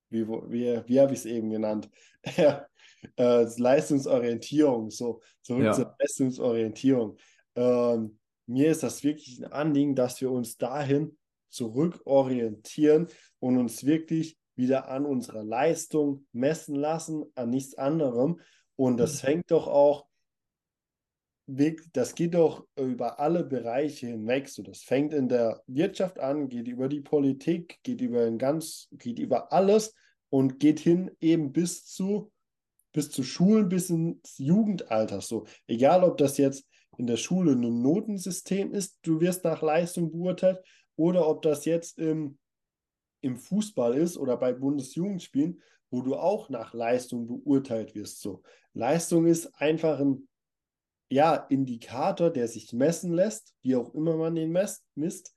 wie, wie, wie habe ich es eben genannt? äh, Leistungsorientierung, so zurück Ja. zur Leistungsorientierung. Ähm, mir ist das wirklich ein Anliegen, dass wir uns dahin zurückorientieren und uns wirklich wieder an unserer Leistung messen lassen, an nichts anderem. Und das fängt doch auch, das geht doch über alle Bereiche hinweg. So, das fängt in der Wirtschaft an, geht über die Politik, geht über ein ganz, geht über alles und geht hin eben bis zu bis zu Schulen, bis ins Jugendalter. So, egal ob das jetzt in der Schule ein Notensystem ist, du wirst nach Leistung beurteilt, oder ob das jetzt im, im Fußball ist oder bei Bundesjugendspielen, wo du auch nach Leistung beurteilt wirst. So, Leistung ist einfach ein ja, Indikator, der sich messen lässt, wie auch immer man den misst,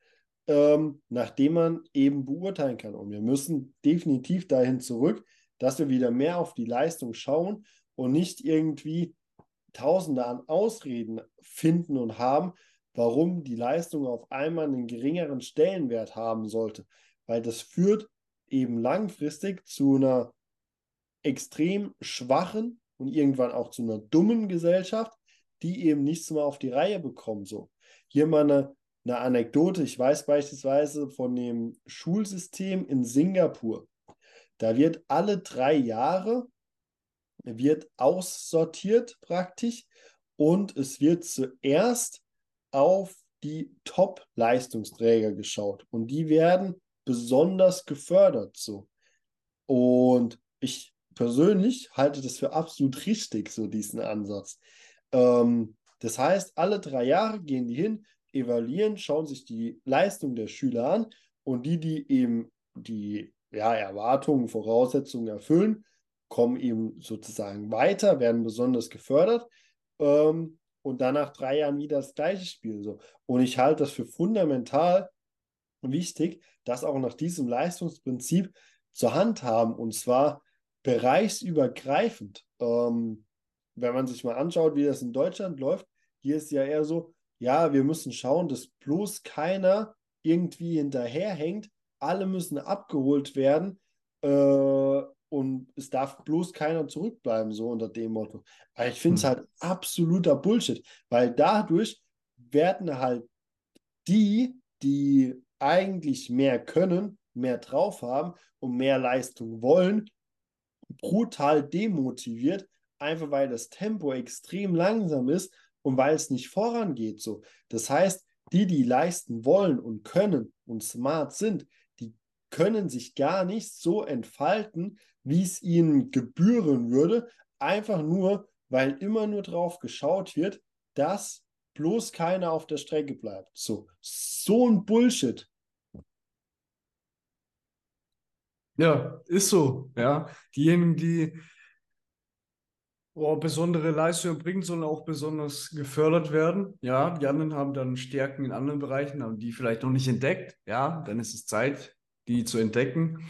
ähm, nachdem man eben beurteilen kann. Und wir müssen definitiv dahin zurück, dass wir wieder mehr auf die Leistung schauen und nicht irgendwie Tausende an Ausreden finden und haben, warum die Leistung auf einmal einen geringeren Stellenwert haben sollte. Weil das führt eben langfristig zu einer extrem schwachen und irgendwann auch zu einer dummen Gesellschaft, die eben nichts mehr auf die Reihe bekommen. So. Hier mal eine, eine Anekdote. Ich weiß beispielsweise von dem Schulsystem in Singapur. Da wird alle drei Jahre wird aussortiert praktisch und es wird zuerst auf die Top-Leistungsträger geschaut und die werden besonders gefördert so. Und ich persönlich halte das für absolut richtig, so diesen Ansatz. Ähm, das heißt, alle drei Jahre gehen die hin, evaluieren, schauen sich die Leistung der Schüler an und die, die eben die ja, Erwartungen, Voraussetzungen erfüllen, kommen eben sozusagen weiter, werden besonders gefördert ähm, und nach drei Jahren wieder das gleiche Spiel. So. Und ich halte das für fundamental wichtig, das auch nach diesem Leistungsprinzip zur Hand haben und zwar bereichsübergreifend. Ähm, wenn man sich mal anschaut, wie das in Deutschland läuft, hier ist ja eher so, ja, wir müssen schauen, dass bloß keiner irgendwie hinterherhängt, alle müssen abgeholt werden äh, und es darf bloß keiner zurückbleiben, so unter dem Motto. Aber ich finde es Hm. halt absoluter Bullshit, weil dadurch werden halt die, die eigentlich mehr können, mehr drauf haben und mehr Leistung wollen, brutal demotiviert, einfach weil das Tempo extrem langsam ist und weil es nicht vorangeht. So. Das heißt, die, die leisten wollen und können und smart sind, die können sich gar nicht so entfalten, wie es ihnen gebühren würde, einfach nur, weil immer nur drauf geschaut wird, dass bloß keiner auf der Strecke bleibt. So, so ein Bullshit. Ja, ist so. Ja, diejenigen, die oh, besondere Leistungen bringen, sollen auch besonders gefördert werden. Ja, die anderen haben dann Stärken in anderen Bereichen, haben die vielleicht noch nicht entdeckt. Ja, dann ist es Zeit, die zu entdecken,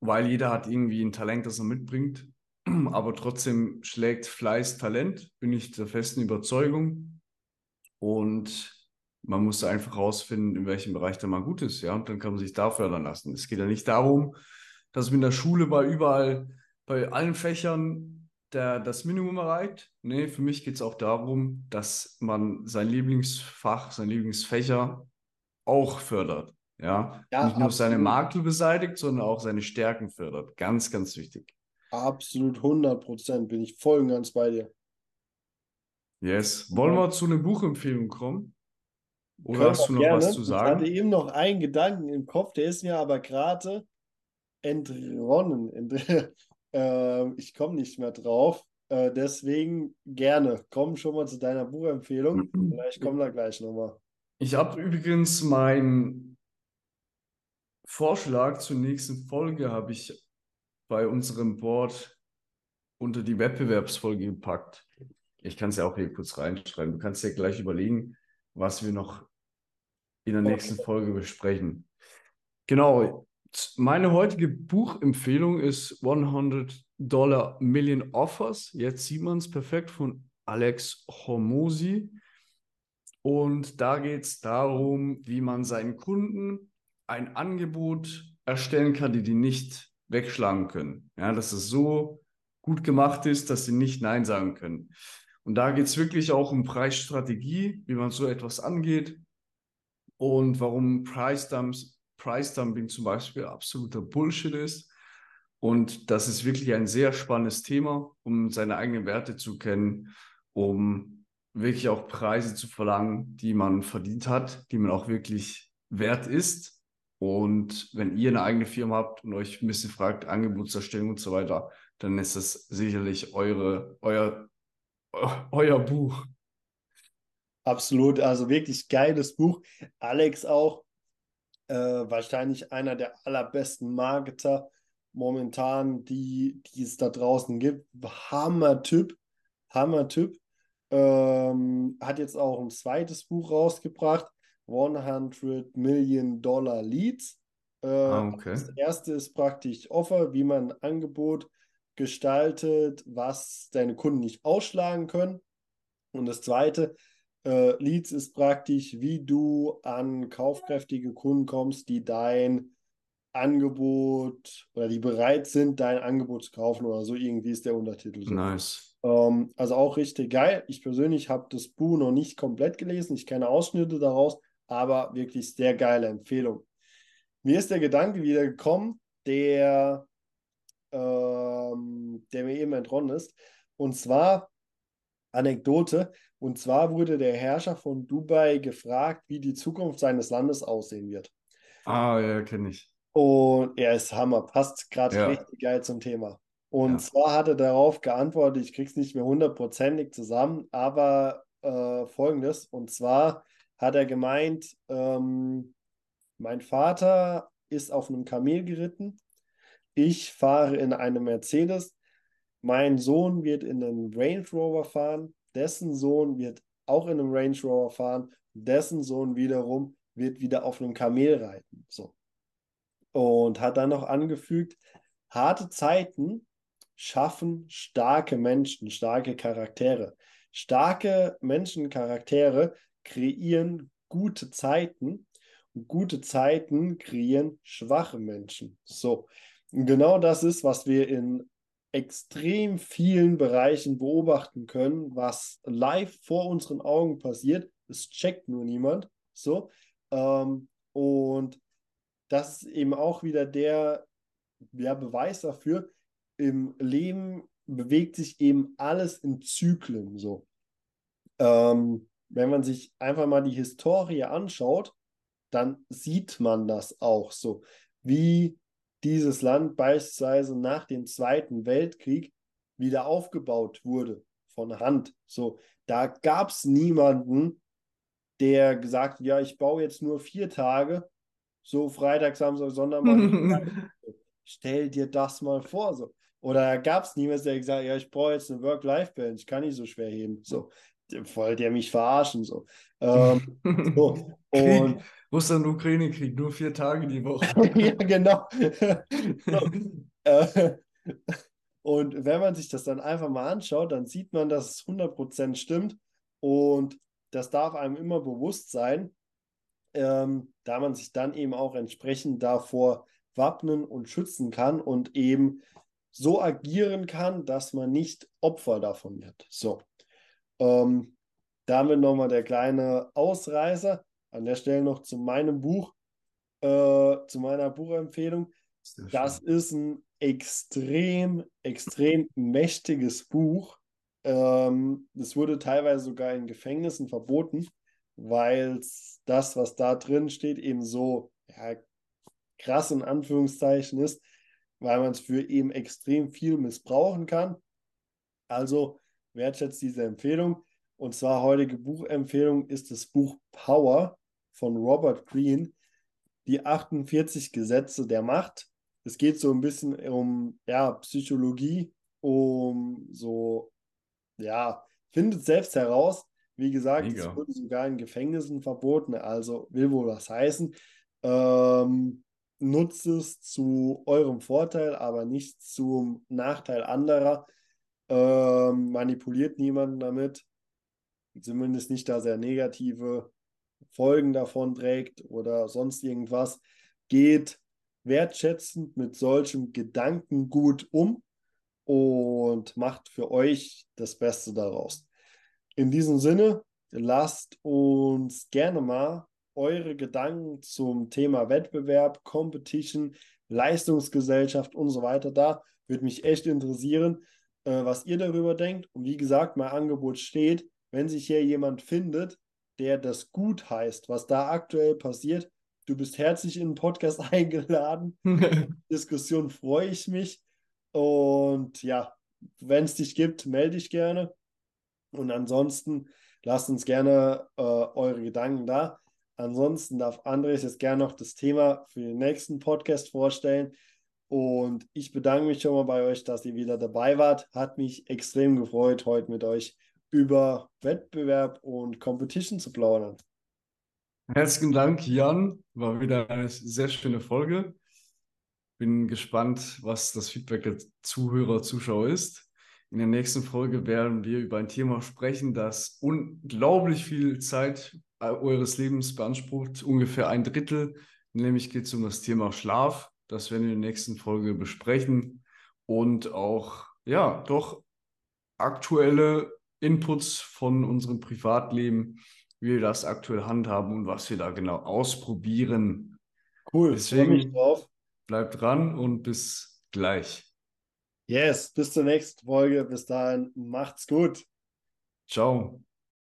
weil jeder hat irgendwie ein Talent, das er mitbringt. Aber trotzdem schlägt Fleiß Talent, bin ich der festen Überzeugung. Und man muss einfach rausfinden, in welchem Bereich da man gut ist, ja, und dann kann man sich da fördern lassen. Es geht ja nicht darum, dass man in der Schule bei überall, bei allen Fächern der, das Minimum erreicht. Nee, für mich geht es auch darum, dass man sein Lieblingsfach, sein Lieblingsfächer auch fördert. Ja, Ja, nicht nur seine. Makel beseitigt, sondern auch seine Stärken fördert. Ganz, ganz wichtig. Absolut 100 Prozent bin ich voll und ganz bei dir. Yes. Wollen wir zu einer Buchempfehlung kommen? Oder Können hast du noch gerne. was zu Ich hatte sagen? eben noch einen Gedanken im Kopf, der ist mir aber gerade entronnen. Ent ähm, ich komme nicht mehr drauf. Äh, deswegen gerne. Komm schon mal zu deiner Buchempfehlung. Vielleicht kommen wir gleich nochmal. Ich habe übrigens meinen Vorschlag zur nächsten Folge habe ich bei unserem Board unter die Wettbewerbsfolge gepackt. Ich kann es ja auch hier kurz reinschreiben. Du kannst dir gleich überlegen, was wir noch in der nächsten Folge besprechen. Genau. Meine heutige Buchempfehlung ist 100 Dollar Million Offers. Jetzt sieht man es perfekt von Alex Hormozy. Und da geht es darum, wie man seinen Kunden ein Angebot erstellen kann, die die nicht wegschlagen können. Ja, dass es so gut gemacht ist, dass sie nicht Nein sagen können. Und da geht es wirklich auch um Preisstrategie, wie man so etwas angeht und warum Price, Dumps, Price Dumping zum Beispiel absoluter Bullshit ist. Und das ist wirklich ein sehr spannendes Thema, um seine eigenen Werte zu kennen, um wirklich auch Preise zu verlangen, die man verdient hat, die man auch wirklich wert ist. Und wenn ihr eine eigene Firma habt und euch ein bisschen fragt, Angebotserstellung und so weiter, dann ist das sicherlich eure, euer, euer Buch. Absolut, also wirklich geiles Buch. Alex auch äh, wahrscheinlich einer der allerbesten Marketer momentan, die, die es da draußen gibt. Hammer-Typ, Hammer-Typ. Ähm, hat jetzt auch ein zweites Buch rausgebracht, 100 Million Dollar Leads. Äh, ah, okay. Das erste ist praktisch Offer, wie man ein Angebot gestaltet, was deine Kunden nicht ausschlagen können. Und das zweite, äh, Leads ist praktisch, wie du an kaufkräftige Kunden kommst, die dein Angebot oder die bereit sind, dein Angebot zu kaufen oder so. Irgendwie ist der Untertitel. So. Nice. Ähm, also auch richtig geil. Ich persönlich habe das Buch noch nicht komplett gelesen. Ich kenne Ausschnitte daraus, aber wirklich sehr geile Empfehlung. Mir ist der Gedanke wieder gekommen, der, ähm, der mir eben entronnen ist. Und zwar Anekdote. Und zwar wurde der Herrscher von Dubai gefragt, wie die Zukunft seines Landes aussehen wird. Ah, ja, kenne ich. Und er ist Hammer, passt gerade ja. richtig geil zum Thema. Und ja. zwar hat er darauf geantwortet, ich krieg's nicht mehr hundertprozentig zusammen, aber äh, folgendes. Und zwar hat er gemeint, ähm, mein Vater ist auf einem Kamel geritten, ich fahre in einem Mercedes, mein Sohn wird in einem Range Rover fahren, dessen Sohn wird auch in einem Range Rover fahren, dessen Sohn wiederum wird wieder auf einem Kamel reiten. So. Und hat dann noch angefügt, harte Zeiten schaffen starke Menschen, starke Charaktere. Starke Menschencharaktere kreieren gute Zeiten und gute Zeiten kreieren schwache Menschen. So, und genau das ist, was wir in extrem vielen Bereichen beobachten können, was live vor unseren Augen passiert. Es checkt nur niemand. So. Ähm, und das ist eben auch wieder der ja, Beweis dafür, im Leben bewegt sich eben alles in Zyklen so. Ähm, wenn man sich einfach mal die Historie anschaut, dann sieht man das auch so, wie dieses Land beispielsweise nach dem Zweiten Weltkrieg wieder aufgebaut wurde von Hand. So, da gab es niemanden, der gesagt hat, ja, ich baue jetzt nur vier Tage, so Freitag, Samstag, Sonntag. Stell dir das mal vor. So. Oder gab es niemanden, der gesagt hat, ja, ich brauche jetzt eine Work-Life-Balance, ich kann nicht so schwer heben. So, wollte der mich verarschen. So. Ähm, so. Und Russland-Ukraine-Krieg, nur vier Tage die Woche. ja, genau. Äh, und wenn man sich das dann einfach mal anschaut, dann sieht man, dass es 100% stimmt. Und das darf einem immer bewusst sein, ähm, da man sich dann eben auch entsprechend davor wappnen und schützen kann und eben so agieren kann, dass man nicht Opfer davon wird. So. Ähm, damit nochmal der kleine Ausreißer. An der Stelle noch zu meinem Buch, äh, zu meiner Buchempfehlung. Das ist ein extrem, extrem mächtiges Buch. Ähm, das wurde teilweise sogar in Gefängnissen verboten, weil das, was da drin steht, eben so ja, krass in Anführungszeichen ist, weil man es für eben extrem viel missbrauchen kann. Also wertschätzt diese Empfehlung. Und zwar heutige Buchempfehlung ist das Buch Power von Robert Greene, die 48 Gesetze der Macht. Es geht so ein bisschen um ja, Psychologie, um so, ja, findet selbst heraus. Wie gesagt, es wurde sogar in Gefängnissen verboten, also will wohl was heißen. Ähm, nutzt es zu eurem Vorteil, aber nicht zum Nachteil anderer. Ähm, manipuliert niemanden damit. Zumindest nicht, dass er negative Folgen davon trägt oder sonst irgendwas. Geht wertschätzend mit solchem Gedankengut um und macht für euch das Beste daraus. In diesem Sinne, lasst uns gerne mal eure Gedanken zum Thema Wettbewerb, Competition, Leistungsgesellschaft und so weiter da. Würde mich echt interessieren, äh, was ihr darüber denkt. Und wie gesagt, mein Angebot steht, wenn sich hier jemand findet, der das gut heißt, was da aktuell passiert, du bist herzlich in den Podcast eingeladen. Diskussion freue ich mich. Und ja, wenn es dich gibt, melde dich gerne. Und ansonsten lasst uns gerne äh, eure Gedanken da. Ansonsten darf Andres jetzt gerne noch das Thema für den nächsten Podcast vorstellen. Und ich bedanke mich schon mal bei euch, dass ihr wieder dabei wart. Hat mich extrem gefreut, heute mit euch über Wettbewerb und Competition zu plaudern. Herzlichen Dank, Jan. War wieder eine sehr schöne Folge. Bin gespannt, was das Feedback der Zuhörer, Zuschauer ist. In der nächsten Folge werden wir über ein Thema sprechen, das unglaublich viel Zeit eures Lebens beansprucht, ungefähr ein Drittel. Nämlich geht es um das Thema Schlaf. Das werden wir in der nächsten Folge besprechen und auch, ja, doch aktuelle Inputs von unserem Privatleben, wie wir das aktuell handhaben und was wir da genau ausprobieren. Cool, deswegen mich drauf. bleibt dran und bis gleich. Yes, bis zur nächsten Folge. Bis dahin, macht's gut. Ciao.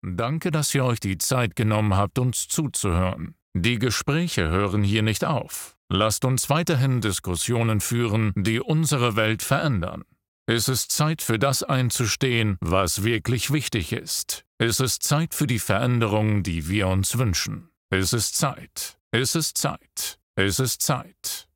Danke, dass ihr euch die Zeit genommen habt, uns zuzuhören. Die Gespräche hören hier nicht auf. Lasst uns weiterhin Diskussionen führen, die unsere Welt verändern. Es ist Zeit für das einzustehen, was wirklich wichtig ist. Es ist Zeit für die Veränderung, die wir uns wünschen. Es ist Zeit. Es ist Zeit. Es ist Zeit.